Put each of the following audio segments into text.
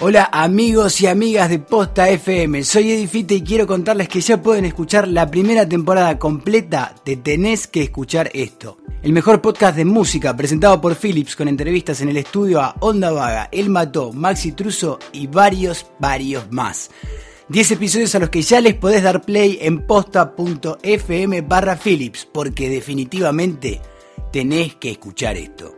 Hola amigos y amigas de Posta FM, soy Edifite y quiero contarles que ya pueden escuchar la primera temporada completa de Tenés que escuchar esto. El mejor podcast de música presentado por Philips con entrevistas en el estudio a Onda Vaga, El Mató, Maxi Truso y varios, varios más. 10 episodios a los que ya les podés dar play en posta.fm barra Philips, porque definitivamente tenés que escuchar esto.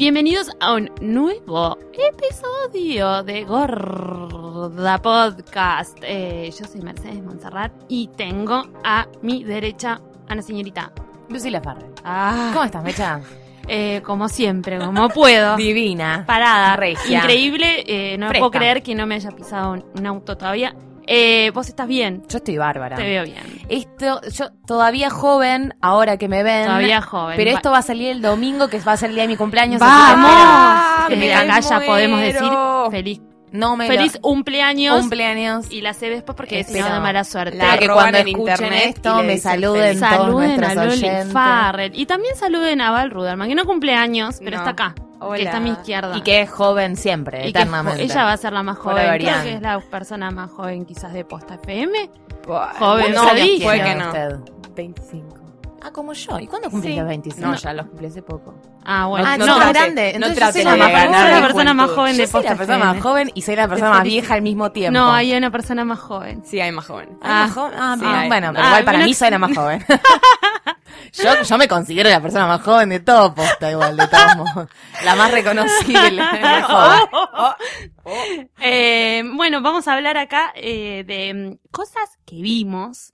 Bienvenidos a un nuevo episodio de Gorda Podcast. Eh, yo soy Mercedes Montserrat y tengo a mi derecha a una señorita. Lucila Farrell. Ah, ¿Cómo estás, Mecha? eh, como siempre, como puedo. Divina. Parada, Regia. Increíble, eh, no Fresca. puedo creer que no me haya pisado un, un auto todavía. Eh, vos estás bien, Yo estoy bárbara. te veo bien. Esto, yo todavía joven, ahora que me ven. Todavía joven. Pero Va- esto va a salir el domingo, que va a ser el día de mi cumpleaños. así ¡Vamos! que esperen. Desde Me acá ya podemos decir feliz, No me feliz lo- cumpleaños. cumpleaños. Y la sé después porque no da mala suerte. Para que cuando en escuchen internet esto me saluden todos Saluden a oyentes. Farrell. Y también saluden a Val Ruderman, que no cumple años, pero No. está acá. Hola. Que está a mi izquierda. Y que es joven siempre, Y eternamente. ella va a ser la más joven. Creo que es la persona más joven quizás de Posta FM. Joven, no, se dice. puede que no. usted? 25. Ah, como yo. ¿Y cuándo cumplís Sí. los 25? No, ya los cumplí hace poco. Ah, bueno. Ah, No no, trate- grande. no Entonces trate yo soy la más ganar joven. de Yo persona más joven de Yo soy la Posta persona FM. más joven y soy la persona más vieja al mismo tiempo. No, hay una persona más joven. Sí, hay más jóvenes. Ah, más joven. Ah, sí, ah, hay. bueno, pero Ah, igual para menos- mí soy la más joven. yo, yo me considero la persona más joven de todo posta igual, de todos modos. La más reconocible. la joven. Eh, bueno, vamos a hablar acá eh, de mm, cosas que vimos,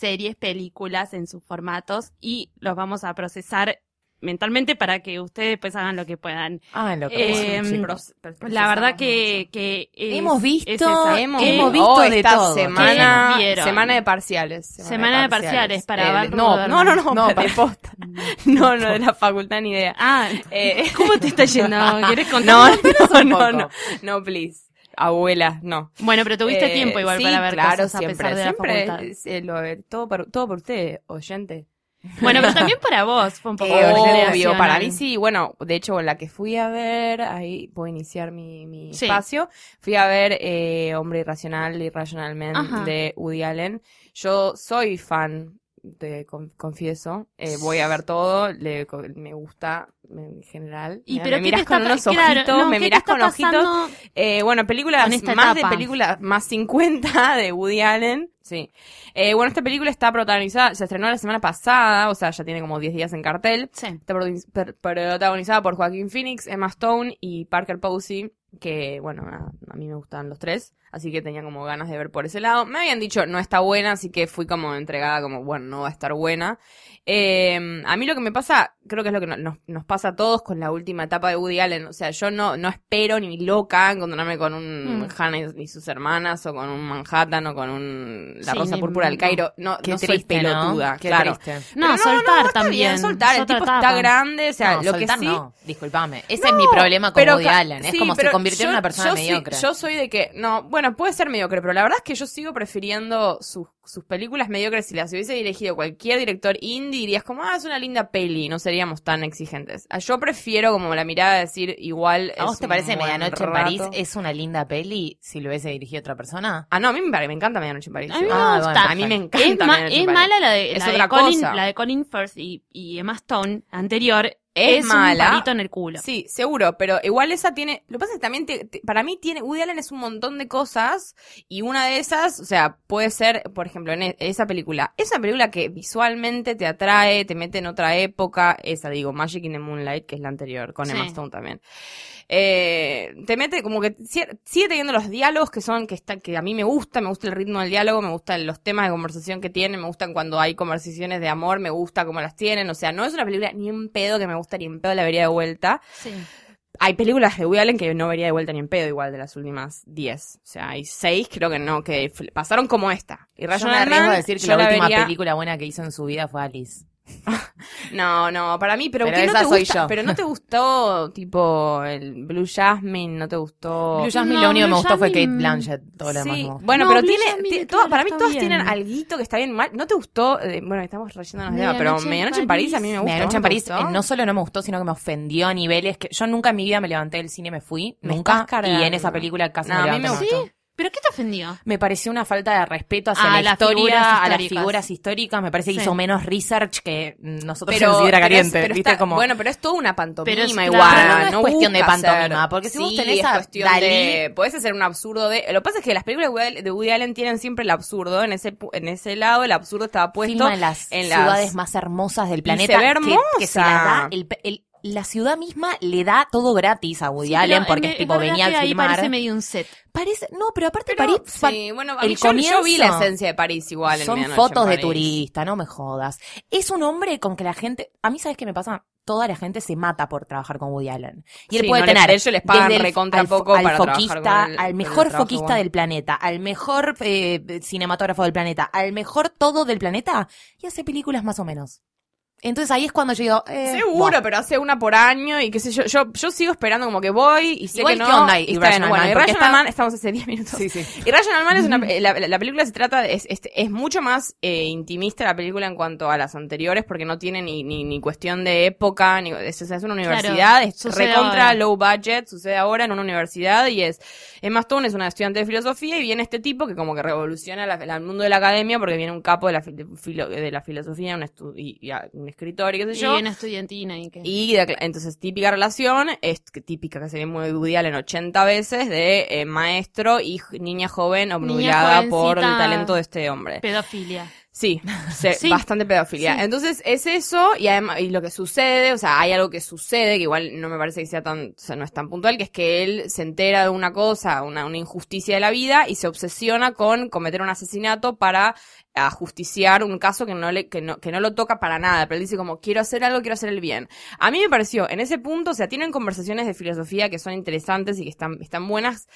series, películas en sus formatos y los vamos a procesar mentalmente para que ustedes pues hagan lo que puedan. Ah, lo que Eh, sí. Pros- La verdad que, que es- Hemos visto- es. Hemos, ¿Qué- hemos visto oh, de esta todo. Semana, semana de parciales. Semana de parciales para Eh, no, no, no, no, No, de para- posta. No, no, de la facultad ni idea. Ah, Eh, ¿cómo te está yendo? ¿Quieres no, contar? no, no, poco. no, no, please. Abuela, no. Bueno, pero tuviste Eh, tiempo igual sí, para ver claro, cosas a siempre, pesar de la siempre, facultad. eh, lo- eh, todo, por, todo por usted, oyente. Bueno, pero también para vos fue un poco obvio, para mí sí, bueno, de hecho la que fui a ver, ahí puedo iniciar mi, mi Sí. espacio, fui a ver eh, Hombre Irracional, Irrational Ajá. Man de Woody Allen. Yo soy fan, te con- confieso, eh, voy a ver todo, le, me gusta en general. Y Mira, pero me ¿qué miras te con unos ojitos, claro, no, me ¿qué te miras con ojitos. Eh, bueno, películas, más etapa? de películas, más 50 de Woody Allen. Sí. Eh, bueno, esta película está protagonizada, se estrenó la semana pasada, o sea, ya tiene como 10 días en cartel. Sí. Está protagonizada por Joaquín Phoenix, Emma Stone y Parker Posey, que, bueno, a, a mí me gustan los tres, así que tenía como ganas de ver por ese lado. Me habían dicho, no está buena, así que fui como entregada, como, bueno, no va a estar buena. Eh, a mí lo que me pasa, creo que es lo que no- nos, nos pasa a todos con la última etapa de Woody Allen, o sea, yo no, no espero ni loca encontrarme con un Mm. Hannah y, y sus hermanas, o con un Manhattan, o con un La Sí, Rosa Púrpura del no. Cairo, no, Qué no soy triste, ¿no? pelotuda, Qué claro. triste. No, soltar también. bien, soltar. El tipo está grande, o sea, no, lo que sí. no, disculpame. Ese es mi problema con Woody Allen. Es sí, como se convirtió en una persona mediocre. yo soy de que, no, bueno, puede ser mediocre, pero la verdad es que yo sigo prefiriendo sus, sus películas mediocres. Si las hubiese dirigido cualquier director indie, dirías como, ah, es una linda peli, no seríamos tan exigentes. Ah, Yo prefiero como la mirada de decir, igual. ¿A vos te parece Medianoche en. París es una linda peli si lo hubiese dirigido otra persona? Ah, no, a mí me, me encanta Medianoche en París. A mí me Ah, gusta. bueno, a mí me Es, encanta ma- es en París. mala la de, Es la de Colin, cosa. la de Colin Firth y, y Emma Stone anterior. Es Es, mala. un palito en el culo. Sí, seguro, pero igual esa tiene, lo que pasa es que también te- te- para mí tiene, Woody Allen es un montón de cosas y una de esas, o sea, puede ser, por ejemplo, en e- esa película, esa película que visualmente te atrae, te mete en otra época, esa digo, Magic in the Moonlight, que es la anterior, con Sí. Emma Stone también. Eh, te mete como que si- sigue teniendo los diálogos que son, que está, que a mí me gusta, me gusta el ritmo del diálogo, me gustan los temas de conversación que tienen, me gustan cuando hay conversaciones de amor, me gusta cómo las tienen, o sea, no es una película ni un pedo que me gusta ni en pedo, la vería de vuelta. Sí. Hay películas de Woody Allen que no vería de vuelta ni en pedo, igual de las últimas 10. O sea, hay 6, creo que no, que pasaron como esta. Y Yo Rational me arriesgo a decir que yo la, última vería- película buena que hizo en su vida fue Alice. No, no, para mí, pero, Pero ¿qué no te soy gusta? yo. Pero no te gustó, tipo, el Blue Jasmine, no te gustó. Blue Jasmine no, lo único que me gustó fue Kate Blanchett. Todo lo demás no bueno, No, pero Blue tiene, todas- para mí todas bien. tienen alguito que está bien mal. ¿No te gustó? Eh, bueno, estamos relleno de tema, pero Medianoche en París a mí me gusta. Medianoche ¿no en París eh, no solo no me gustó, sino que me ofendió a niveles que yo nunca en mi vida me levanté del cine y me fui, Me nunca. Y en esa película casi No, me a mí me gustó. ¿Sí? ¿Pero qué te ofendió? Me pareció una falta de respeto hacia A la las historia, figuras a las históricas. figuras históricas. Me parece que Sí. hizo menos research que nosotros Pero, en Sidra pero es- Caliente. pero ¿viste? está- como... Bueno, pero es toda una pantomima Pero es- igual. claro, no es cuestión de pantomima, ser- porque si vos tenés es a cuestión Dalí- de... Podés hacer un absurdo de... Lo que pasa es que las películas de Woody Allen- tienen siempre el absurdo. En ese, pu- en ese lado el absurdo estaba puesto filma en las en las- ciudades más hermosas del Y planeta. se ve que- hermosa. Que, se la da el, el- la ciudad misma le da todo gratis a Woody Sí, Allen porque en- es tipo venía a filmar. parece medio un set. Parece, no, pero aparte Pero, París, pa- sí, bueno, el yo, yo vi la comienzo- esencia de París igual en son en fotos de turista, no me jodas. Es un hombre con que la gente, a mí sabes qué me pasa, toda la gente se mata por trabajar con Woody Allen. Y él Sí, puede no tener ellos les pagan desde el- recontra al, fo- poco al para trabajar foquista, con él, al el mejor foquista del planeta, al mejor eh, cinematógrafo del planeta, al mejor todo del planeta y hace películas más o menos. Entonces ahí es cuando yo digo, eh, Seguro, pero hace una por año y qué sé yo. Yo, yo sigo esperando como que voy y sé Igual, que no. ¿qué onda y y está bien. Bueno, y está- Man, estamos hace 10 minutos. Sí, sí. Y Rational Man es una, la, la película se trata, de- es, es, es mucho más eh, intimista la película en cuanto a las anteriores porque no tiene ni, ni, ni cuestión de época, ni, es, es una universidad, es sucede recontra ahora. low budget, sucede ahora en una universidad y es, Emma Stone es una estudiante de filosofía y viene este tipo que como que revoluciona el mundo de la academia porque viene un capo de la, filo- de la filosofía, un, y, y a- un escritor y qué sé Y yo. en estudiantina y que... Y de- entonces, típica relación, es típica que se ve muy Woody Allen 80 veces, de eh, maestro y niña joven obnubilada por el talento de este hombre. Pedofilia. Sí, se- Sí. bastante pedofilia. Sí. Entonces, es eso, y además, y lo que sucede, o sea, hay algo que sucede, que igual no me parece que sea tan, o sea, no es tan puntual, que es que él se entera de una cosa, una, una injusticia de la vida, y se obsesiona con cometer un asesinato para ajusticiar un caso que no le, que no, que no lo toca para nada, pero él dice como, quiero hacer algo, quiero hacer el bien. A mí me pareció, en ese punto, o sea, tienen conversaciones de filosofía que son interesantes y que están, están buenas,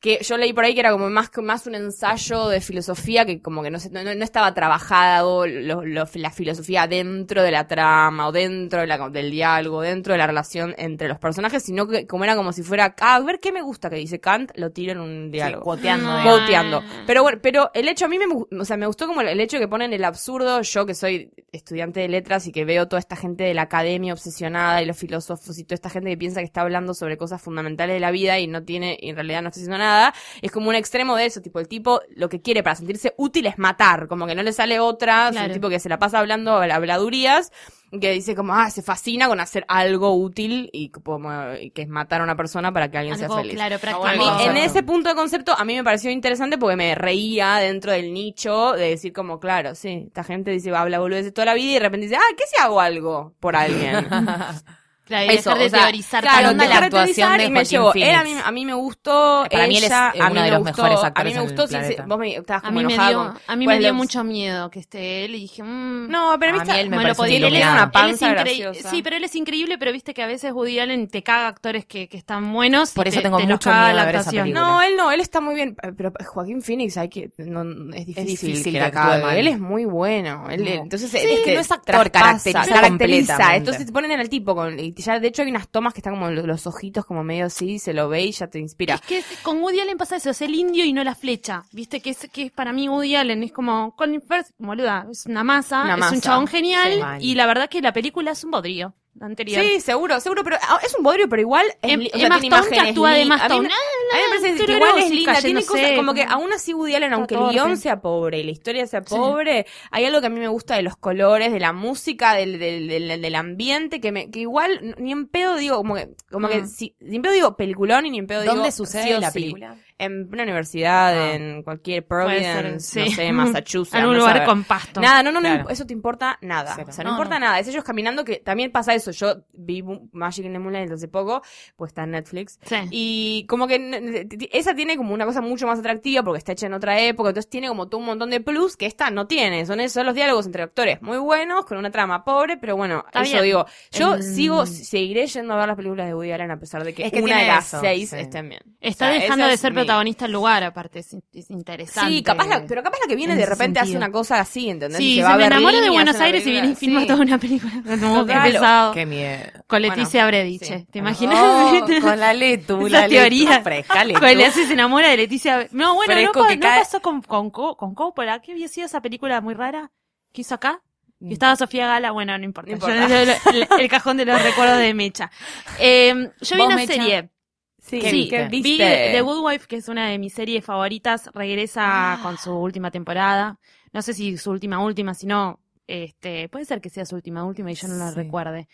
que yo leí por ahí que era como más, más un ensayo de filosofía que como que no, se- no, no estaba trabajado lo- lo- la filosofía dentro de la trama o dentro de la- del diálogo, dentro de la relación entre los personajes, sino que como era como si fuera, ah, a ver qué me gusta que dice Kant, lo tiro en un Sí, diálogo. cuoteando, digamos. Quoteando. Ah. Pero bueno, pero el hecho a mí me, o sea, me gustó como el hecho que ponen el absurdo, yo que soy estudiante de letras y que veo toda esta gente de la academia obsesionada y los filósofos y toda esta gente que piensa que está hablando sobre cosas fundamentales de la vida y no tiene, y en realidad no está haciendo nada, es como un extremo de eso, tipo el tipo lo que quiere para sentirse útil es matar, como que no le sale otra, es Claro. un tipo que se la pasa hablando habladurías, que dice como, ah, se fascina con hacer algo útil y como, que es matar a una persona para que alguien Algo, sea feliz. claro, A mí, en ese punto de concepto, a mí me pareció interesante porque me reía dentro del nicho de decir como, claro, sí, esta gente dice, va, habla boludeces toda la vida y de repente dice, ah, ¿qué si hago algo por alguien? Claro, y Eso, dejar de o sea, teorizar. Claro, ¿Qué onda dejar la de actuación de y me llevó. Él a mí, a mí me gustó. Para mí él es, ella, a mí uno de me los gustó, mejores A mí actores me en gustó, el sí, sí, vos me estabas a como mí, me dio, con- a mí me dio los- mucho miedo que esté él y dije, mmm, No, pero A viste, mí él me parece lo podía tiene creer. una. Él es panza graciosa. Sí, pero él es increíble, pero viste que a veces Woody Allen te caga actores que, que están buenos. Por eso te- tengo te mucho miedo de ver esa película. No, él no, él está muy bien, pero Joaquín Phoenix hay que no, es difícil, que mal. Él es muy bueno. Él, No. entonces es que no es actor, caracteriza. Entonces te ponen al tipo con ya de hecho hay unas tomas que están como los, los ojitos como medio así, se lo ve y ya te inspira. Es que con Woody Allen pasa eso, es el indio y no la flecha. Viste que es, que es para mí Woody Allen, es como Colin Firth, boluda, es una masa, Una es masa. un chabón genial Sí, y la verdad que la película es un bodrio. Anterior. Sí, seguro, seguro, pero ah, es un bodrio, pero igual es, Em- li- o sea, Emma Stone que actúa de Emma a mí Stone. me- Ah, A mí me parece que igual es sí, linda, tiene cosas como que aún así Woody Allen, aunque el guion sea pobre y la historia sea pobre, hay algo que a mí me gusta de los colores, de la música, del, del, del, del ambiente, que me que igual ni en pedo digo, como que, como que Mm. si, ni en pedo digo peliculón y ni en pedo digo ¿Dónde sucede sí la sí. película? En una universidad, Ah. en cualquier Providence, no sé, Massachusetts. Algún no lugar con pasto. Nada, no, no, no, Claro. eso te importa nada. Cero. O sea, no, No, importa no. nada. Es ellos caminando que también pasa eso. Yo vi Magic in the Moonlight hace poco, pues está en Netflix. Sí. Y como que esa tiene como una cosa mucho más atractiva porque está hecha en otra época, entonces tiene como todo un montón de plus que esta no tiene. Son esos los diálogos entre actores muy buenos, con una trama pobre, pero bueno, Está eso bien. digo. Yo Mm. sigo, seguiré yendo a ver las películas de Woody Allen a pesar de que, Es que una de las eso, seis sí. estén bien. Está O sea, dejando de ser mi- protagonista el lugar, aparte. Es, es interesante. Sí, capaz la, pero capaz la que viene en de repente hace una cosa así, ¿entendés? Y Sí, se, va me enamora de y Buenos Aires y viene y filma sí. toda una película. Que Total. pesado. Qué miedo. Con Leticia Brediche. sí. ¿Te imaginas? Oh, con la Letu, la teoría. Letu fresca, Letu. Con se enamora de Leticia. No, bueno, no, Fresco no cae. pasó con, con, Co- con Coppola. ¿Qué había sido esa película muy rara que hizo acá? Mm. Que estaba Sofía Gala, bueno, no importa. No Yo- importa. el, el- el cajón de los recuerdos de Mecha. Eh, yo vi ¿Vos, una Mecha? serie. Sí, ¿Qué sí, viste? vi viste? The Good Wife, que es una de mis series favoritas, regresa con su última temporada. No sé si su última última, si no, este, puede ser que sea su última última y yo no la Sí. recuerde.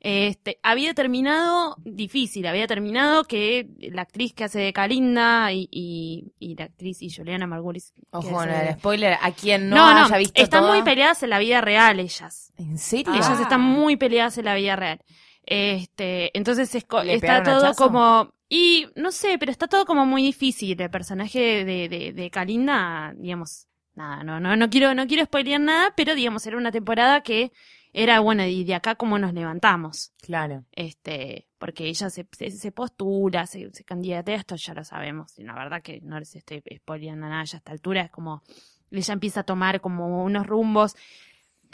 Este, había terminado difícil, había terminado que la actriz que hace de Kalinda y, y, y la actriz y Juliana Margulis. Ojo de- el spoiler. A quien no, no, no, haya visto están toda- muy peleadas en la vida real ellas. ¿En serio? Ah. Ellas están muy peleadas en la vida real. Este, entonces es co- ¿Le está todo hachazo? como y no sé, pero está todo como muy difícil. El personaje de, de, de Kalinda, digamos, nada, no, no, no quiero, no quiero spoilear nada, pero digamos, era una temporada que era bueno, y de acá cómo nos levantamos. Claro. Este, porque ella se, se, se postula, se, se candidatea, esto ya lo sabemos. Y la verdad que no les estoy spoileando nada ya a esta altura, es como, ella empieza a tomar como unos rumbos,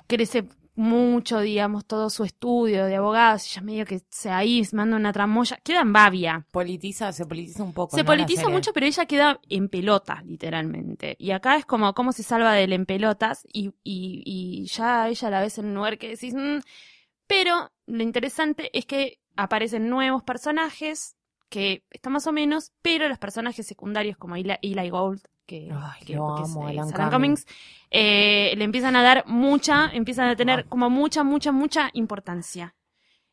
crece mucho, digamos, todo su estudio de abogados, ella medio que se ahí manda una tramoya, queda en babia. Politiza, se politiza un poco. Se politiza mucho, pero ella queda en pelotas, literalmente. Y acá es como cómo se salva del en pelotas y, y, y ya ella la ves en un lugar que decís... "Mm". Pero lo interesante es que aparecen nuevos personajes que están más o menos, pero los personajes secundarios como Eli, Eli Gold, que, Ay, que- lo que es, eh, Alan Alan Cummings. Cummings, eh, le empiezan a dar mucha, empiezan a tener Ah. como mucha, mucha, mucha importancia.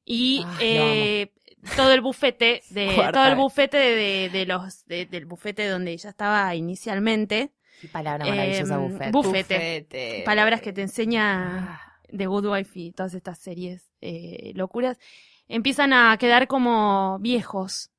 Y Ay, eh, todo el bufete de Cuarta todo el bufete de, de los de- del bufete donde ella estaba inicialmente Qué palabra maravillosa, buffet. Bufete. Bufete. palabras que te enseña Ah, The Good Wife y todas estas series eh, locuras empiezan a quedar como viejos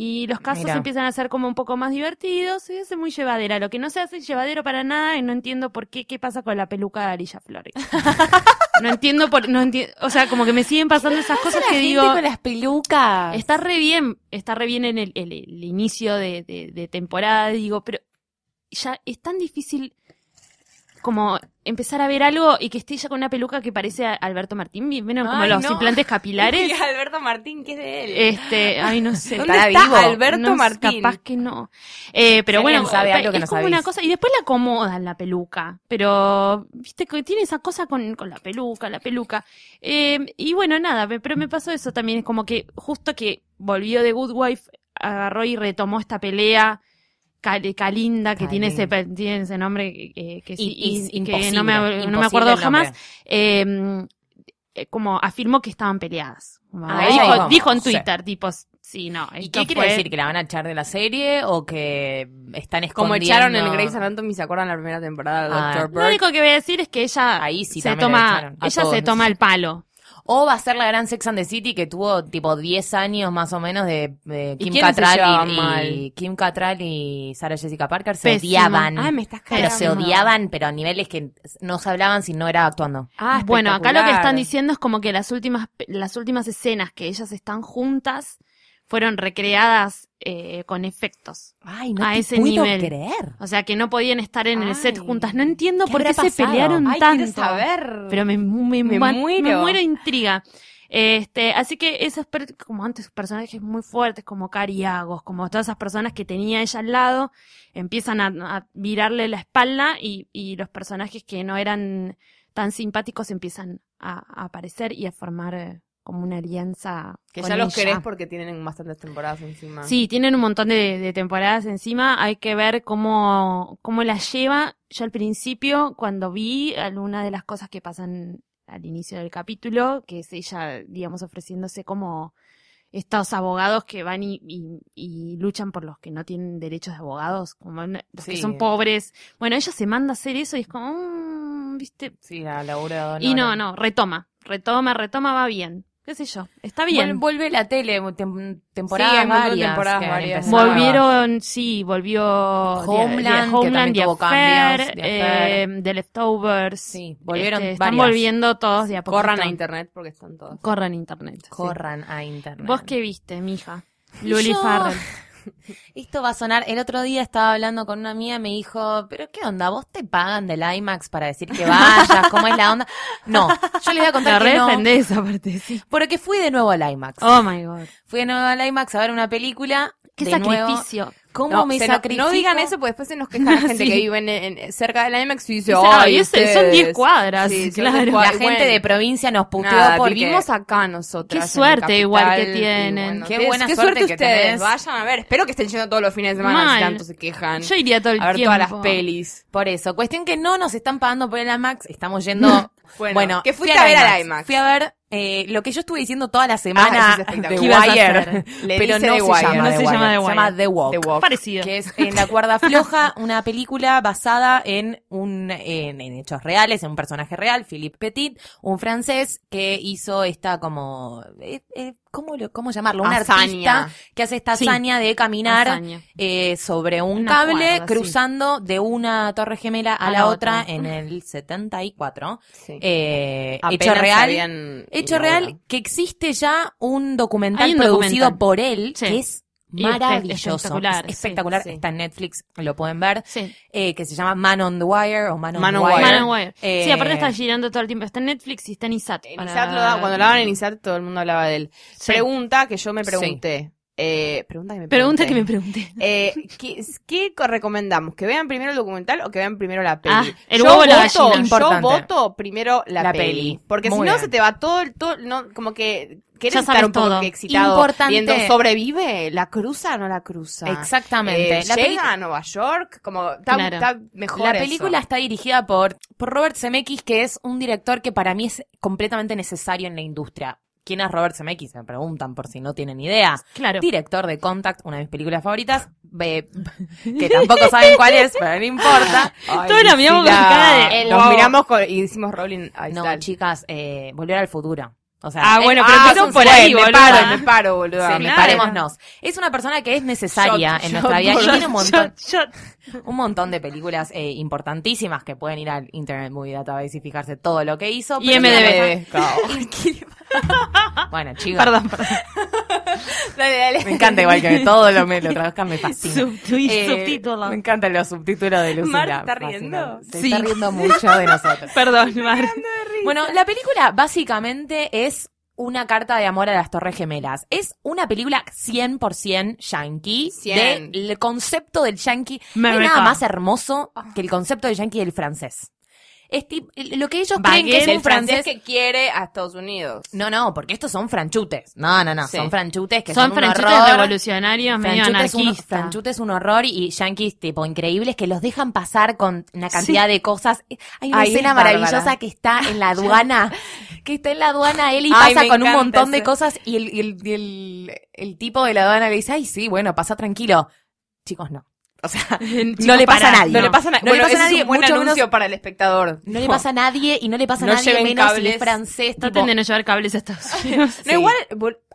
y los casos Mira. empiezan a ser como un poco más divertidos y es muy llevadera lo que no se hace llevadero para nada y no entiendo por qué qué pasa con la peluca de Arilla Flores no entiendo por no entiendo o sea como que me siguen pasando esas cosas la que gente digo con las pelucas. Está re bien, está re bien en el, el- el inicio de, de- de temporada, digo, pero ya es tan difícil como empezar a ver algo y que esté ya con una peluca que parece a Alberto Martín, ¿vieron como Ay, los no. implantes capilares? Y Alberto Martín, ¿qué es de él? Este, ay, no sé. ¿Dónde ¿Estará está vivo? Alberto No, Martín? Capaz que no. Eh, pero Si bueno, sabe algo que es nos como una cosa. Y después la acomodan la peluca. Pero, viste, que tiene esa cosa con, con la peluca, la peluca. Eh, y bueno, nada, me- pero me pasó eso también. Es como que justo que volvió de Good Wife, agarró y retomó esta pelea. Cal- Calinda, que tiene ese, pe- tiene ese nombre que, que- que sí, Y- y- y- que no me, no me acuerdo jamás. Eh, eh, como afirmó que estaban peleadas. Ah, dijo, dijo, en sí. Twitter, tipo, sí, no. ¿Y qué quiere fue- decir? ¿Que la van a echar de la serie o que están escondiendo? Como echaron en Grey's Anatomy, ¿se acuerdan la primera temporada de Ah. Dr. Lo único que voy a decir es que ella Ahí sí se toma, ella todos. se toma el palo. O va a ser la gran Sex and the City que tuvo tipo 10 años más o menos de, de ¿Y Kim Cattrall y, Kim Cattrall y Sarah Jessica Parker se Pésimo. odiaban. Ay, me estás pero se odiaban, pero a niveles que no se hablaban si no era actuando. Ah, bueno, acá lo que están diciendo es como que las últimas, las últimas escenas que ellas están juntas fueron recreadas eh, con efectos. Ay, no A te ese puedo nivel. creer. O sea que no podían estar en el set juntas. No entiendo ¿Qué por qué se pelearon Ay, tanto. saber. Pero me, me, Me muero. me muero intriga. Este, así que per- como antes, personajes muy fuertes, como Cariagos, como todas esas personas que tenía ella al lado, empiezan a, a virarle la espalda y, y los personajes que no eran tan simpáticos empiezan a, a aparecer y a formar eh, como una alianza. Que con ya los ella. querés porque tienen bastantes temporadas encima. Sí, tienen un montón de, de temporadas encima. Hay que ver cómo, cómo la lleva. Yo al principio, cuando vi alguna de las cosas que pasan al inicio del capítulo, que es ella, digamos, ofreciéndose como estos abogados que van y, y- y luchan por los que no tienen derechos de abogados, como los que son pobres. Bueno, ella se manda a hacer eso y es como, mm, viste. Sí, la Laura. y no, no, retoma, retoma, retoma, va bien. Qué sé yo, está bien. Vuel- Vuelve la tele, tem- temporadas Sí, varias. temporadas que. Volvieron, sí, volvió Homeland, The, que Homeland, también The Affair, cambios, The Affair. eh, The Leftovers. Sí, volvieron Este, Están volviendo todos de a poquito. Corran a internet porque están todos. Corran a internet. Corran a internet. ¿Vos qué viste, mija? Luli yo- Farrell. Esto va a sonar. El otro día estaba hablando con una amiga y me dijo, pero ¿qué onda? ¿Vos te pagan del IMAX para decir que vayas? ¿Cómo es la onda? No, yo les voy a contar que no. defendés, aparte, sí. Porque fui de nuevo al IMAX. Oh my god. Fui de nuevo al IMAX a ver una película. Qué de nuevo. sacrificio. ¿Cómo No, me no- sacrifico? no digan eso porque después se nos queja la gente Sí. que vive en, en- cerca de la IMAX y dice, Dice, ay, "Ay, ese- son ustedes". 10 cuadras, Sí, claro. 10 La gente Bueno, de provincia nos puteó nada, porque... vivimos acá nosotras. Qué suerte igual que tienen. Qué qué buena qué suerte suerte que ustedes. Vayan a ver. Espero que estén yendo todos los fines de semana si tanto se quejan. Yo iría todo el a ver tiempo. todas las pelis. Por eso, cuestión que no nos están pagando por el IMAX, estamos yendo... Bueno, ¿qué fui fuiste a ver al IMAX? Fui a ver eh, lo que yo estuve diciendo toda la semana Ah, es de espectacular. ¿Qué ibas a Wire, hacer? Le pero dice no The se Wire. llama No The se Wire, llama The se Wire. llama The Walk. The Walk. Parecido. que es en La Cuerda Floja, una película basada en un en, en hechos reales, en un personaje real, Philippe Petit, un francés que hizo esta como eh, eh, ¿cómo, lo- cómo llamarlo? Un Hazaña. artista que hace esta Sí. hazaña de caminar Hazaña. eh, sobre un Una cable cuerda, sí. cruzando de una torre gemela a, A la la otra, otra. en el 74. Sí. Eh, hecho real. Hecho real que existe ya un documental un producido documental. por él Sí. que es maravilloso. espectacular, Es espectacular. sí. Está en Netflix, lo pueden ver. Sí. eh, que se llama Man on the Wire o Man on, Man on Wire. Wire. Man on Wire. Eh, Sí, aparte está girando todo el tiempo. Está en Netflix y está en ISAT. En para- ISAT lo da- cuando lo daban en ISAT todo el mundo hablaba de él. Sí. Pregunta que yo me pregunté. Eh, pregunta que me Pregunta que pregunté. me pregunté. Eh, ¿qué, qué co- recomendamos? ¿Que vean primero el documental o que vean primero la peli? Ah, el yo huevo la voto, gallina. Yo Importante. voto primero la, La peli. peli. Porque Muy si no bien. se te va todo el... Todo, no, como que... ¿Querés Ya estar un poco todo. que excitado Importante. viendo sobrevive? ¿La cruza o no la cruza? Exactamente. Eh, La ¿Llega peli- a Nueva York? Como está, Claro. está mejor La eso. película está dirigida por, por Robert Zemeckis, que es un director que para mí es completamente necesario en la industria. ¿Quién es Robert Zemeckis? Me preguntan por si no tienen idea. Claro. Director de Contact, una de mis películas favoritas, ve- que tampoco saben cuál es, pero no importa. Ay, Todos la miramos con cara de, Nos wow. miramos con- y hicimos Rolling. No, chicas, eh, Volver al futuro. O sea, Ah, bueno, pero Ah, por ahí, me paro, me paro, boludo. sí, parémonos. Es una persona que es necesaria Shot, en shot, nuestra vida y tiene un montón, un montón de películas eh, importantísimas que pueden ir al Internet Movie Database y fijarse todo lo que hizo. Y MDB. Bueno, chicos. Perdón, perdón. Dale, dale. Me encanta igual que todo lo me lo traduzcan, me fascina. Eh, subtítulos. Me encantan los subtítulos de Lucila. Mar, ¿se está riendo? Se Sí. está riendo mucho de nosotros. Perdón, Mar. Bueno, la película básicamente es una carta de amor a las Torres Gemelas. Es una película 100% yankee. 100. Del concepto del yankee. No hay America. nada más hermoso que el concepto del yankee y del francés. Lo que ellos creen que es Baguette, un El francés francés... que quiere a Estados Unidos. No, no, porque estos son franchutes. No, no, no, Sí. son franchutes que Son son, un franchutes horror. revolucionarios, medio Franchute es, un, anarquistas. Franchute es un horror y yankees tipo increíbles que los dejan pasar con una cantidad de cosas. Hay una Ay, escena es maravillosa que está en la aduana, que está en la aduana él y Ay, pasa con un montón de cosas y el, y el, y el, el tipo de la aduana le dice, ay sí, bueno, pasa tranquilo. Chicos, no. O sea, no le pasa a nadie. No, le pasa, na- No le pasa a nadie, Es un buen mucho anuncio menos- para el espectador. no le pasa a nadie y no le pasa a nadie menos si cables. es francés. Traten tipo- de no llevar cables a Estados Unidos. No, igual,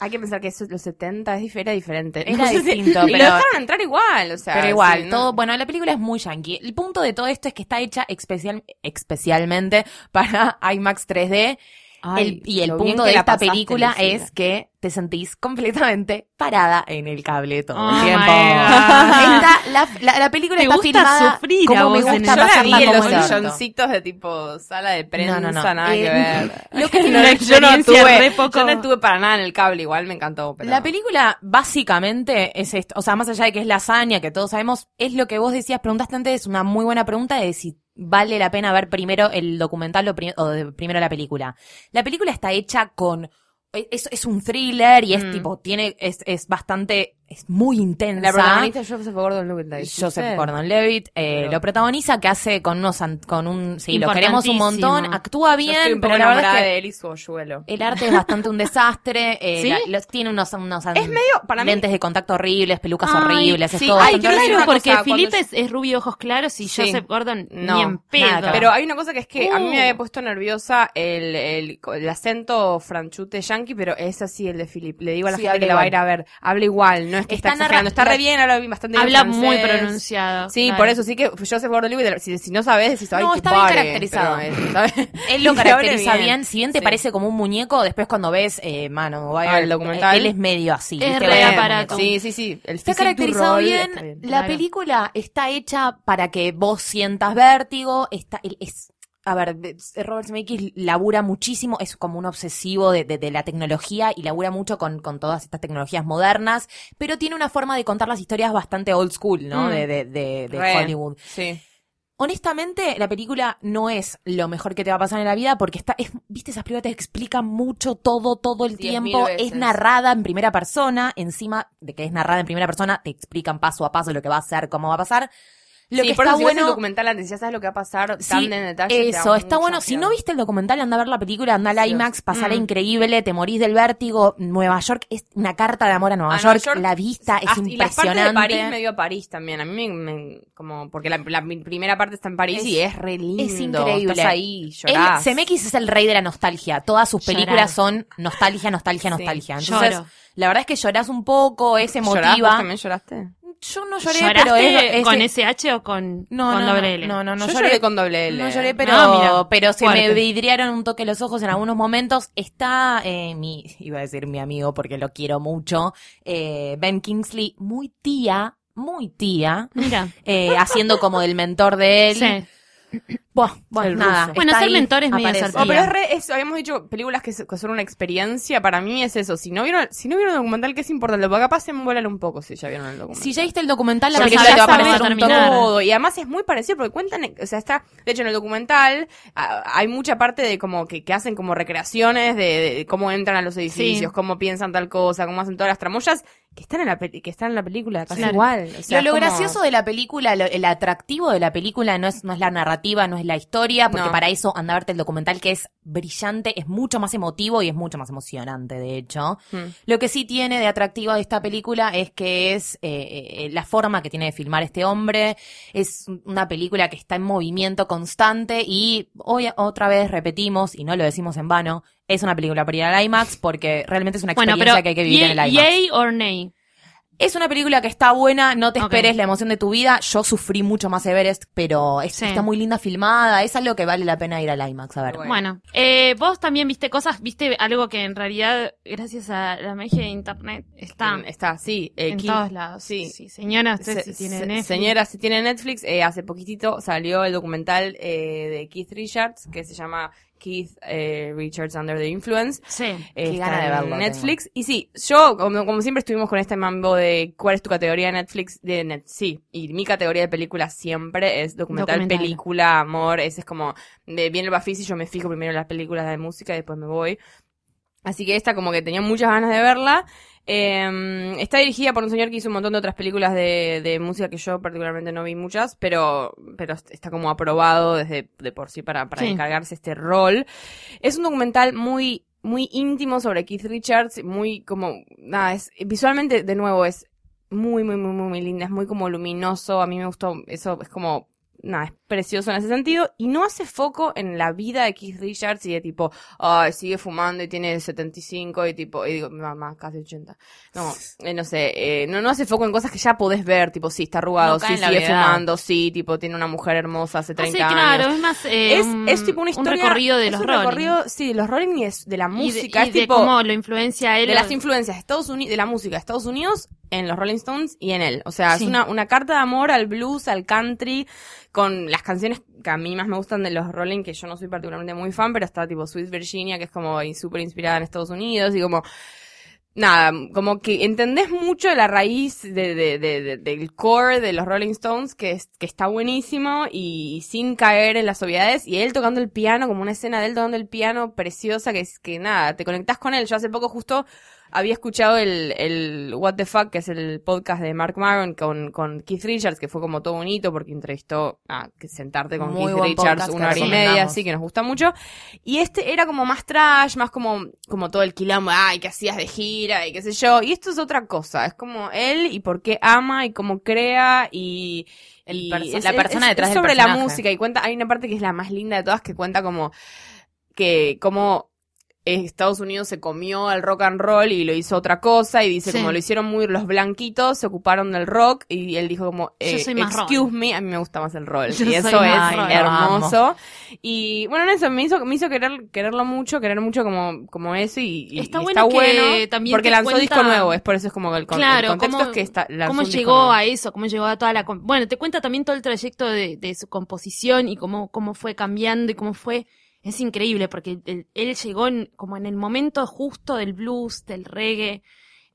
hay que pensar que eso, los 70 es dif- era diferente. Era si- distinto, y pero- lo dejaron entrar igual, o sea. Pero igual, sí, todo, ¿no? bueno, la película es muy yankee. El punto de todo esto es que está hecha especial, especialmente para IMAX 3D. Ay, El- y el punto que de esta película es que te sentís completamente parada en el cable todo Oh el tiempo. Está- la, la- la película Te está gusta filmada sufrir como me en gusta Yo la vi en los silloncitos de tipo sala de prensa, No, no, no. nada que Eh, ver. lo que yo no experiencia tuve, re poco- yo no estuve para nada en el cable, igual me encantó. Pero... La película básicamente es esto, o sea, más allá de que es lasaña, que todos sabemos, es lo que vos decías, preguntaste antes, es una muy buena pregunta de si vale la pena ver primero el documental o, o de- primero la película. La película está hecha con, es, es un thriller y es Mm. tipo, tiene, es, es bastante es muy intensa. La protagonista es Joseph Gordon-Levitt. Joseph Gordon-Levitt eh, Pero- lo protagoniza, que hace con unos con un sí, lo queremos un montón, actúa Yo estoy bien, pero la verdad es que de Elis Goyuelo. el arte es bastante un desastre, eh, ¿Sí? la- los- tiene unos unos Es medio, para mí, lentes de contacto horribles, pelucas Ay, horribles, es sí, todo ay, bastante quiero decir horrible. una porque cosa, Felipe es, es rubio ojos claros y Sí. Joseph Gordon No, ni en pedo. nada. Pero hay una cosa que es que a mí Uh. me había puesto nerviosa el, el, el acento franchute yankee, pero es así el de Philip. Le digo a la Sí, gente que la va a ir a ver. Habla igual, no es que está, exagerando. Está re bien, habla bastante bien Habla francés. muy pronunciado. Sí, claro. por eso sí que Joseph Gordon-Levitt, si, si no sabes, decís, ay, No, está bien pare", caracterizado. pero, eh, ¿sabes? Él lo caracteriza bien. si bien te Sí. parece como un muñeco, después cuando ves, eh, mano, Ah, el documental. él es medio así. Es re aparato. Sí, sí, sí. El Está caracterizado bien. está bien. La claro. película está hecha para que vos sientas vértigo. Está, él es, a ver, de- Robert Zemeckis labura muchísimo, es como un obsesivo de, de- de la tecnología y labura mucho con, con todas estas tecnologías modernas, pero tiene una forma de contar las historias bastante old school, ¿no? Mm. De, de, de, de Re. Hollywood. Sí. Honestamente, la película no es lo mejor que te va a pasar en la vida porque está, es, viste, esas películas te explican mucho todo, todo el tiempo. Es narrada en primera persona. Encima de que es narrada en primera persona, te explican paso a paso lo que va a hacer, cómo va a pasar. Lo sí, que por está eso si ves el bueno. documental antes, ya sabes lo que va a pasar Sí, tan en detalle. Eso, está bueno. Si no viste el documental, anda a ver la película, anda al IMAX, pasala mm. increíble, te morís del vértigo. Nueva York es una carta de amor a Nueva, A Nueva York. La vista es Hasta- Y las partes impresionante. de París me dio a París también. A mí me, me- como, porque la, la primera parte está en París Es- y es re lindo. es increíble. Estás ahí, Él, llorás. Zemeckis es el rey de la nostalgia. Todas sus Llorar. películas son nostalgia, nostalgia, Sí, nostalgia. Entonces, lloro. la verdad es que llorás un poco, es ¿Llorás? ¿Vos emotiva. también lloraste? Yo no lloré, ¿Lloraste pero es, es- con SH o con, no, con no, doble L? no, no, no, Yo lloré. lloré con doble L. No lloré, pero, Ah, mira, pero se me vidriaron un toque los ojos en algunos momentos. Está eh, mi, iba a decir mi amigo porque lo quiero mucho, eh, Ben Kingsley, muy tía, muy tía, Mira. eh, haciendo como del mentor de él. Sí. Buah, bueno, El nada. ruso. Bueno, está ser ahí, mentor es medio No, pero es re, es- habíamos dicho películas que, son una experiencia. Para mí es eso. Si no vieron, si no vieron el documental, que es importante, porque capaz se vuelan un poco si ya vieron el documental. Si ya viste el documental, la Ya película sabes te va a terminar. todo. Y además es muy parecido porque cuentan, o sea, está, de hecho en el documental hay mucha parte de como que, que hacen como recreaciones de, de cómo entran a los edificios, Sí. cómo piensan tal cosa, cómo hacen todas las tramoyas que están en la que están en la película casi Claro. igual. O sea, lo, lo es como- gracioso de la película, lo- el atractivo de la película no es, no es la narrativa, no es la historia, porque No. para eso anda a verte el documental que es brillante, es mucho más emotivo y es mucho más emocionante, de hecho. Hmm. Lo que sí tiene de atractivo de esta película es que es eh, eh, la forma que tiene de filmar este hombre. Es una película que está en movimiento constante y hoy otra vez repetimos, y no lo decimos en vano, es una película para ir al IMAX porque realmente es una Bueno, experiencia pero que hay que vivir en el IMAX. yay or nay. Es una película que está buena, no te esperes la emoción de tu vida. Yo sufrí mucho más Everest, pero es- Sí. está muy linda filmada. Es algo que vale la pena ir al IMAX a ver. Bueno. Bueno, eh, vos también viste cosas, viste algo que en realidad, gracias a la magia de internet, está En- está, sí. eh, en todos lados. sí. Sí, señora, usted Se- si tiene se- Netflix. Señora, si tiene Netflix, eh, hace poquitito salió el documental eh, de Keith Richards que se llama Keith eh, Richards Under the Influence. Sí. Eh, Qué gana de verlo Netflix. Y sí, yo, como, como siempre estuvimos con este mambo de cuál es tu categoría de Netflix, de net, sí. Y mi categoría de película siempre es documental, Documental. película, amor. Ese es como, de, viene el Bafisi, yo me fijo primero en las películas de música y después me voy. Así que esta como que tenía muchas ganas de verla. Eh, está dirigida por un señor que hizo un montón de otras películas de, de música que yo particularmente no vi muchas, pero, pero está como aprobado desde de por sí para, para Sí. encargarse este rol. Es un documental muy, muy íntimo sobre Keith Richards, muy como, nada, es, visualmente de nuevo es muy, muy, muy, muy, muy linda, es muy como luminoso, a mí me gustó, eso es como, nada, es precioso en ese sentido, y no hace foco en la vida de Keith Richards y de tipo, ay, sigue fumando y tiene 75 y tipo, y digo, mamá, casi 80. No, eh, no sé, eh, no, no hace foco en cosas que ya podés ver, tipo, sí, está arrugado, No sí, sigue fumando, sí, tipo, tiene una mujer hermosa hace Ah, 30 sí, años. claro, es más eh, Es, un, es tipo una un historia. recorrido de es los un Rolling. recorrido, sí, de los Rolling y es de la Y de- música. y es de tipo. cómo lo influencia él. de las influencias de Estados Unidos, de la música de Estados Unidos en los Rolling Stones y en él. O sea, Sí. es una, una carta de amor al blues, al country, con las canciones que a mí más me gustan de los Rolling, que yo no soy particularmente muy fan, pero está tipo Sweet Virginia, que es como súper inspirada en Estados Unidos y como nada, como que entendés mucho de la raíz de, de- de- de- del core de los Rolling Stones, que, es, que está buenísimo y, sin caer en las obviedades, y él tocando el piano, como una escena de él tocando el piano preciosa, que es que nada, te conectás con él. Yo hace poco justo había escuchado el, el What the Fuck, que es el podcast de Mark Maron con, con Keith Richards, que fue como todo bonito porque entrevistó a que sentarte con Muy Keith Richards una hora y media, así que nos gusta mucho. Y este era como más trash, más como, como todo el quilombo, ay, que hacías de gira y qué sé yo. Y esto es otra cosa, es como él y por qué ama y cómo crea y... El perso- es- la persona es- detrás es del sobre la música y cuenta, hay una parte que es la más linda de todas que cuenta como que como Estados Unidos se comió al rock and roll y lo hizo otra cosa y dice Sí. como lo hicieron muy los blanquitos se ocuparon del rock y él dijo como eh, excuse me a mí me gusta más el roll Yo y eso es rock. hermoso y bueno eso me hizo me hizo querer quererlo mucho querer mucho como como eso y, y- Está bueno que también porque lanzó cuenta- disco nuevo es por eso es como el, con- el contexto cómo- es que está lanzó cómo un disco llegó nuevo. a eso, cómo llegó a toda la... Bueno, te cuenta también todo el trayecto de, de su composición y cómo, cómo fue cambiando y cómo fue... Es increíble porque él, él llegó en, como en el momento justo del blues, del reggae,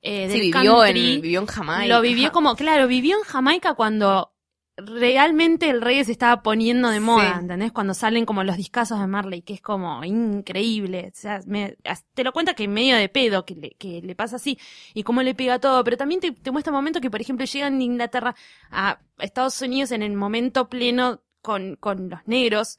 eh, del sí vivió country. en vivió en Jamaica Lo vivió como, claro, vivió en Jamaica cuando realmente el reggae se estaba poniendo de moda, Sí. ¿entendés? Cuando salen como los discazos de Marley, que es como increíble. O sea, me- te lo cuenta que en medio de pedo, que le, que le pasa así, y cómo le pega todo, pero también te, te muestra momentos que, por ejemplo, llegan de Inglaterra a Estados Unidos en el momento pleno con, con los negros.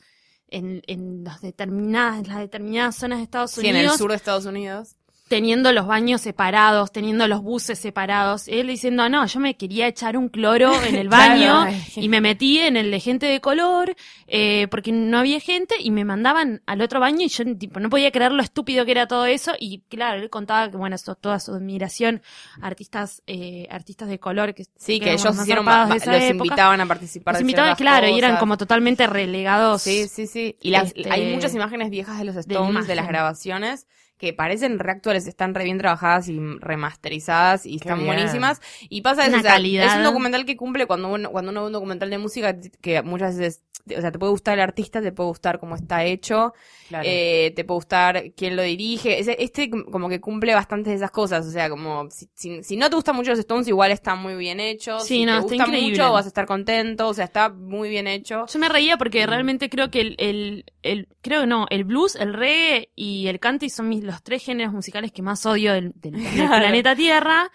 En, en los determinadas, las determinadas zonas de Estados sí, en Unidos. el sur de Estados Unidos teniendo los baños separados, teniendo los buses separados, él diciendo, no, yo me quería echar un cloro en el baño y me metí en el de gente de color eh, porque no había gente y me mandaban al otro baño y yo tipo no podía creer lo estúpido que era todo eso y claro, él contaba que bueno, eso, toda su admiración artistas eh, artistas de color que Sí, que ellos más hicieron, de esa los época. invitaban a participar Los invitaban, claro, y eran como totalmente relegados. Sí, sí, sí. Y las, Este, hay muchas imágenes viejas de los Stones, de las grabaciones, que parecen reactuales, están re bien trabajadas y remasterizadas y están bien. buenísimas. Y pasa eso, Una o sea, calidad. es un documental que cumple cuando uno, cuando uno ve un documental de música que muchas veces, o sea, te puede gustar el artista, te puede gustar cómo está hecho, Claro. eh, te puede gustar quién lo dirige. Este como que cumple bastantes de esas cosas. O sea, como si, si- si no te gustan mucho los Stones, igual está muy bien hecho. Sí, si no, te gusta increíble. mucho, vas a estar contento. O sea, está muy bien hecho. Yo me reía Mm. porque realmente creo que el, el, el- creo que no, el blues, el reggae y el country son mis, los tres géneros musicales que más odio del, del- del Claro. planeta Tierra.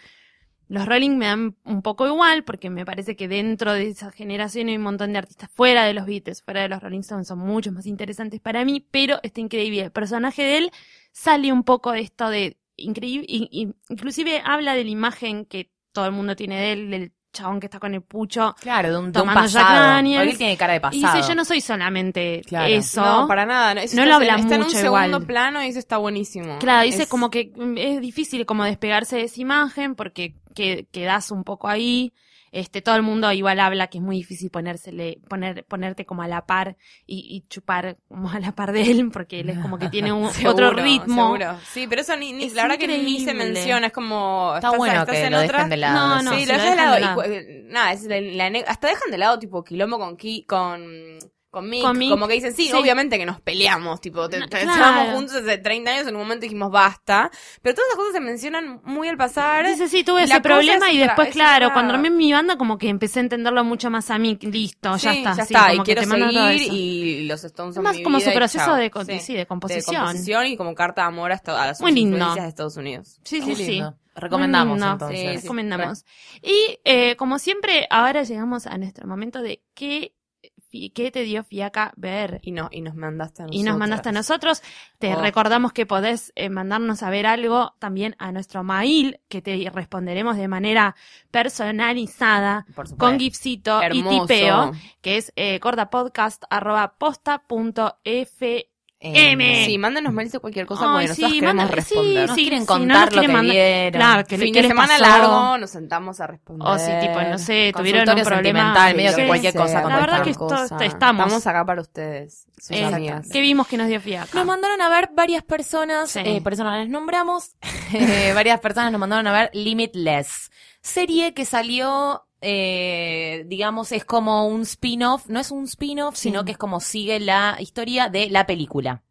Los Rolling me dan un poco igual porque me parece que dentro de esa generación hay un montón de artistas fuera de los Beatles, fuera de los Rolling Stones, son muchos más interesantes para mí, pero está increíble. El personaje de él sale un poco de esto de increíble, inclusive habla de la imagen que todo el mundo tiene de él, del chabón que está con el pucho, Claro, de un, de un tomando Jack pasado. Daniels. Porque él tiene cara de y pasado. dice, yo no soy solamente Claro. eso. No, para nada. No, eso No está, lo habla está en un mucho segundo igual. plano y eso está buenísimo. Claro, dice Es- como que mm, es difícil como despegarse de esa imagen porque que, quedas un poco ahí. Este, todo el mundo igual habla que es muy difícil ponérsele, poner, ponerte como a la par y, y chupar como a la par de él porque él es como que tiene un, Seguro, otro ritmo. seguro. Sí, pero eso ni, ni- Es la verdad que ni se menciona, es como... Está estás- bueno estás que en lo otra- dejen de lado. No, no, sí, lo lo dejan de lado. y eh, nada, es la, la hasta dejan de lado tipo quilombo con Ki, con con Mick, Con Mick, como que dicen, sí, sí. obviamente que nos peleamos, tipo, te, No, te- claro. estábamos juntos hace 30 años, en un momento dijimos basta, pero todas esas cosas se mencionan muy al pasar. Dice, sí, tuve ese problema es y después, es claro, otra- cuando armé mi banda como que empecé a entenderlo mucho más a mí. Listo, ya Sí, está. ya sí, está, como y que quiero te mando todo seguir eso. y los Stones son Más mi como vida su proceso de, con- sí, de composición. De composición y como carta de amor a, a las Muy lindo. influencias de Estados Unidos. Sí, sí, sí. Recomendamos no, entonces. Sí, sí. recomendamos. Y eh, como siempre, ahora llegamos a nuestro momento de qué, qué te dio Fiaca ver. Y, no, y nos mandaste a nosotros. Y nos mandaste a nosotros. Te Oh. recordamos que podés eh, mandarnos a ver algo también a nuestro mail, que te responderemos de manera personalizada, con gifcito y tipeo, que es eh, cordapodcast.posta.fm. Eh, Sí, mándenos mails de cualquier cosa Ay, porque nosotros sí, queremos manda- sí, responder. Sí, quieren sí, contar no nos lo quieren que mandar- vieron. Claro, que fin de les semana pasó. largo, nos sentamos a responder. O si tipo, no sé, tuvieron un problema. medio que cualquier cosa La verdad que estamos. Estamos acá para ustedes, sus Eh, amigas. ¿Qué vimos que nos dio Fiaca? Nos mandaron a ver varias personas, Sí. eh, por eso no las nombramos. Eh, varias personas nos mandaron a ver Limitless. Serie que salió, eh, digamos, es como un spin-off. No es un spin-off, Sí. sino que es como sigue la historia de la película.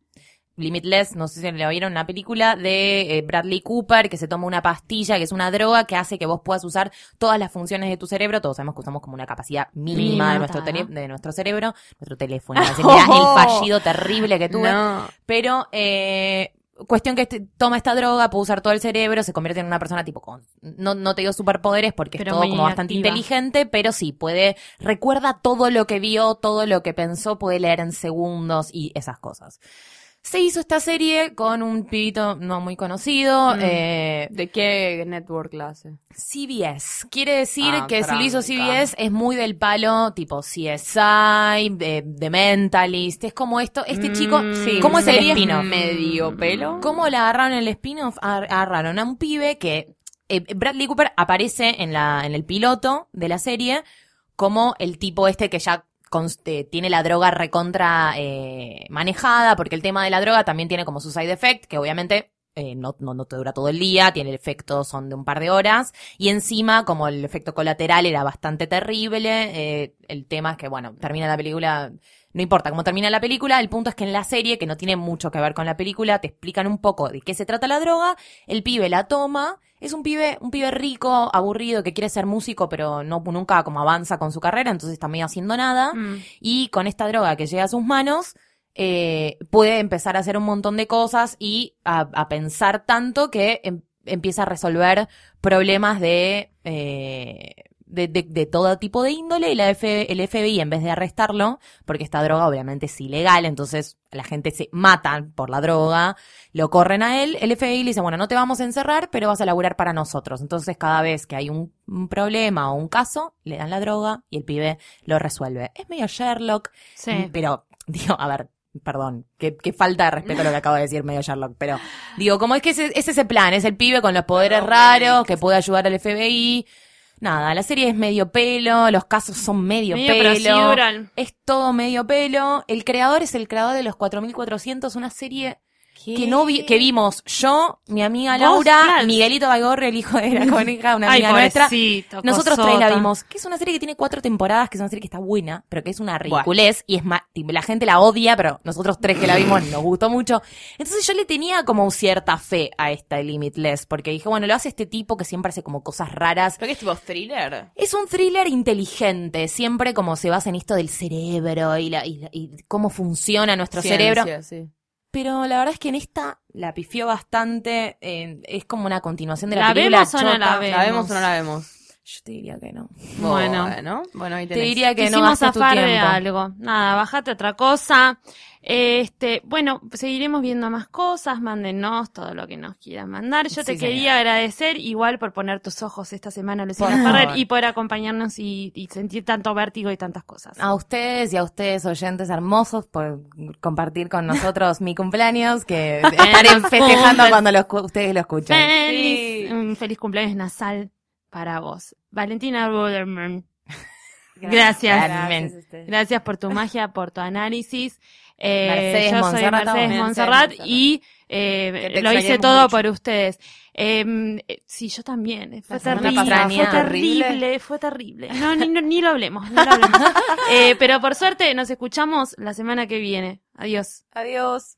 Limitless, no sé si le vieron, una película de eh, Bradley Cooper que se toma una pastilla, que es una droga que hace que vos puedas usar todas las funciones de tu cerebro. Todos sabemos que usamos como una capacidad mínima de nuestro, de cerebro, nuestro teléfono. Mirá el fallido terrible que tuve. No. Pero, eh, Cuestión que este- toma esta droga, puede usar todo el cerebro, se convierte en una persona tipo con, no, no te digo superpoderes porque Pero es todo como bastante inteligente, pero sí, puede, recuerda todo lo que vio, todo lo que pensó, puede leer en segundos y esas cosas. Se hizo esta serie con un pibito no muy conocido, Mm. eh, ¿De qué network la hace? CBS. Quiere decir Ah, que si lo hizo. CBS es muy del palo tipo CSI, de, de Mentalist, es como esto, este chico, sí, ¿cómo es el spin-off? medio pelo. ¿Cómo le agarraron el spin-off? Ar- Agarraron a un pibe que eh, Bradley Cooper aparece en la en el piloto de la serie como el tipo este que ya conste- tiene la droga recontra eh, manejada, porque el tema de la droga también tiene como su side effect, que obviamente eh, no, no, no te dura todo el día, tiene el efecto, son de un par de horas, y encima, como el efecto colateral era bastante terrible, eh, el tema es que, bueno, termina la película, no importa cómo termina la película, el punto es que en la serie, que no tiene mucho que ver con la película, te explican un poco de qué se trata la droga, el pibe la toma, es un pibe, un pibe rico, aburrido, que quiere ser músico, pero no, nunca como avanza con su carrera, entonces está medio haciendo nada, Mm. y con esta droga que llega a sus manos, eh, puede empezar a hacer un montón de cosas y a, a pensar tanto que em- empieza a resolver problemas de, eh, de, de- de todo tipo de índole y la F- el FBI en vez de arrestarlo, porque esta droga obviamente es ilegal, entonces la gente se mata por la droga, lo corren a él, el FBI le dice, bueno, no te vamos a encerrar, pero vas a laburar para nosotros. Entonces cada vez que hay un, un problema o un caso, le dan la droga y el pibe lo resuelve. Es medio Sherlock, Sí. pero, digo, a ver, perdón, qué, qué falta de respeto a lo que acabo de decir medio Sherlock, pero digo, como es que ese- es ese plan, es el pibe con los poderes raros que puede ayudar al FBI. Nada, la serie es medio pelo, los casos son medio, Medio pelo. Es todo medio pelo. El creador es el creador de los 4400, una serie que no vi, que vimos yo, mi amiga Laura, claro. Miguelito Baigorri, el hijo de la coneja, una Ay, amiga nuestra. Nosotros tres la vimos, que es una serie que tiene cuatro temporadas, que es una serie que está buena, pero que es una ridiculez y es más, la gente la odia, pero nosotros tres que la vimos nos gustó mucho. Entonces yo le tenía como cierta fe a esta Limitless, porque dije, bueno, lo hace este tipo que siempre hace como cosas raras. ¿Pero qué es tipo thriller? Es un thriller inteligente, siempre como se basa en esto del cerebro y, la, y, y cómo funciona nuestro cerebro. Ciencia, sí. Pero la verdad es que en esta la pifió bastante, eh, es como una continuación de la, ¿La película vemos o no chota. la vemos? ¿La vemos o no la vemos? Yo te diría que no. Bueno. Bueno, bueno ahí Te tenés. diría que no Quisimos tu zafar de tiempo. algo. Nada, bajate otra cosa. Este, bueno, seguiremos viendo más cosas, mándenos todo lo que nos quieran mandar. Yo te quería señora. agradecer igual por poner tus ojos esta semana, Luciana Ferrer, y por acompañarnos y, y sentir tanto vértigo y tantas cosas. A ustedes y a ustedes oyentes hermosos por compartir con nosotros mi cumpleaños, que estaré festejando cuando lo ustedes lo escuchan. Feliz, un feliz cumpleaños nasal para vos. Valentina Ruderman. Gracias. Gracias. Gracias por tu magia, por tu análisis. Eh, Mercedes yo soy Monserrat, Mercedes Monserrat y eh, lo hice todo mucho. por ustedes. Eh, eh, sí, yo también. Fue terrible, pasada fue terrible, terrible. fue terrible. No, ni, no, ni lo hablemos, ni lo hablemos. Eh, pero por suerte nos escuchamos la semana que viene. Adiós. Adiós.